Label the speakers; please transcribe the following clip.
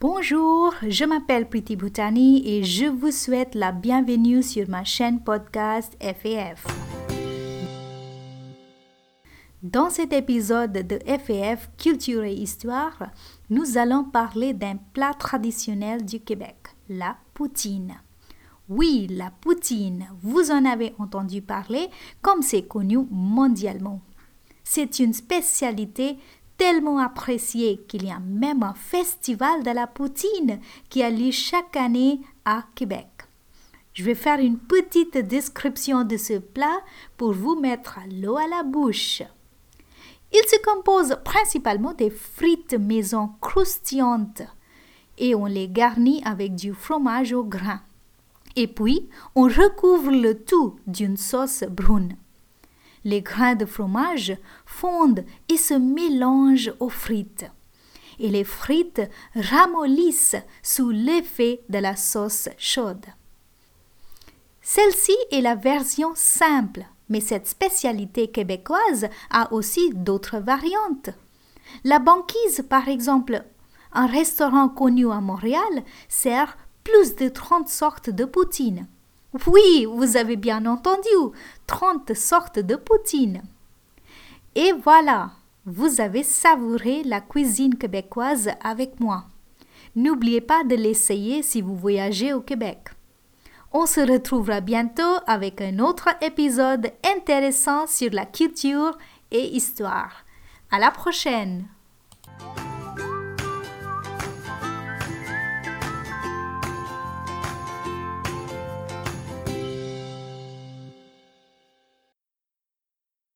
Speaker 1: Bonjour, je m'appelle Priti Bhutani et je vous souhaite la bienvenue sur ma chaîne podcast FAF. Dans cet épisode de FAF Culture et Histoire, nous allons parler d'un plat traditionnel du Québec, la poutine. Oui, la poutine, vous en avez entendu parler comme c'est connu mondialement. C'est une spécialité tellement appréciée qu'il y a même un festival de la poutine qui a lieu chaque année à Québec. Je vais faire une petite description de ce plat pour vous mettre l'eau à la bouche. Il se compose principalement des frites maison croustillantes et on les garnit avec du fromage au grain. Et puis, on recouvre le tout d'une sauce brune. Les grains de fromage fondent et se mélangent aux frites. Et les frites ramollissent sous l'effet de la sauce chaude. Celle-ci est la version simple mais cette spécialité québécoise a aussi d'autres variantes. La banquise, par exemple, un restaurant connu à Montréal, sert plus de 30 sortes de poutine. Oui, vous avez bien entendu, 30 sortes de poutine. Et voilà, vous avez savouré la cuisine québécoise avec moi. N'oubliez pas de l'essayer si vous voyagez au Québec. On se retrouvera bientôt avec un autre épisode intéressant sur la culture et histoire. À la prochaine!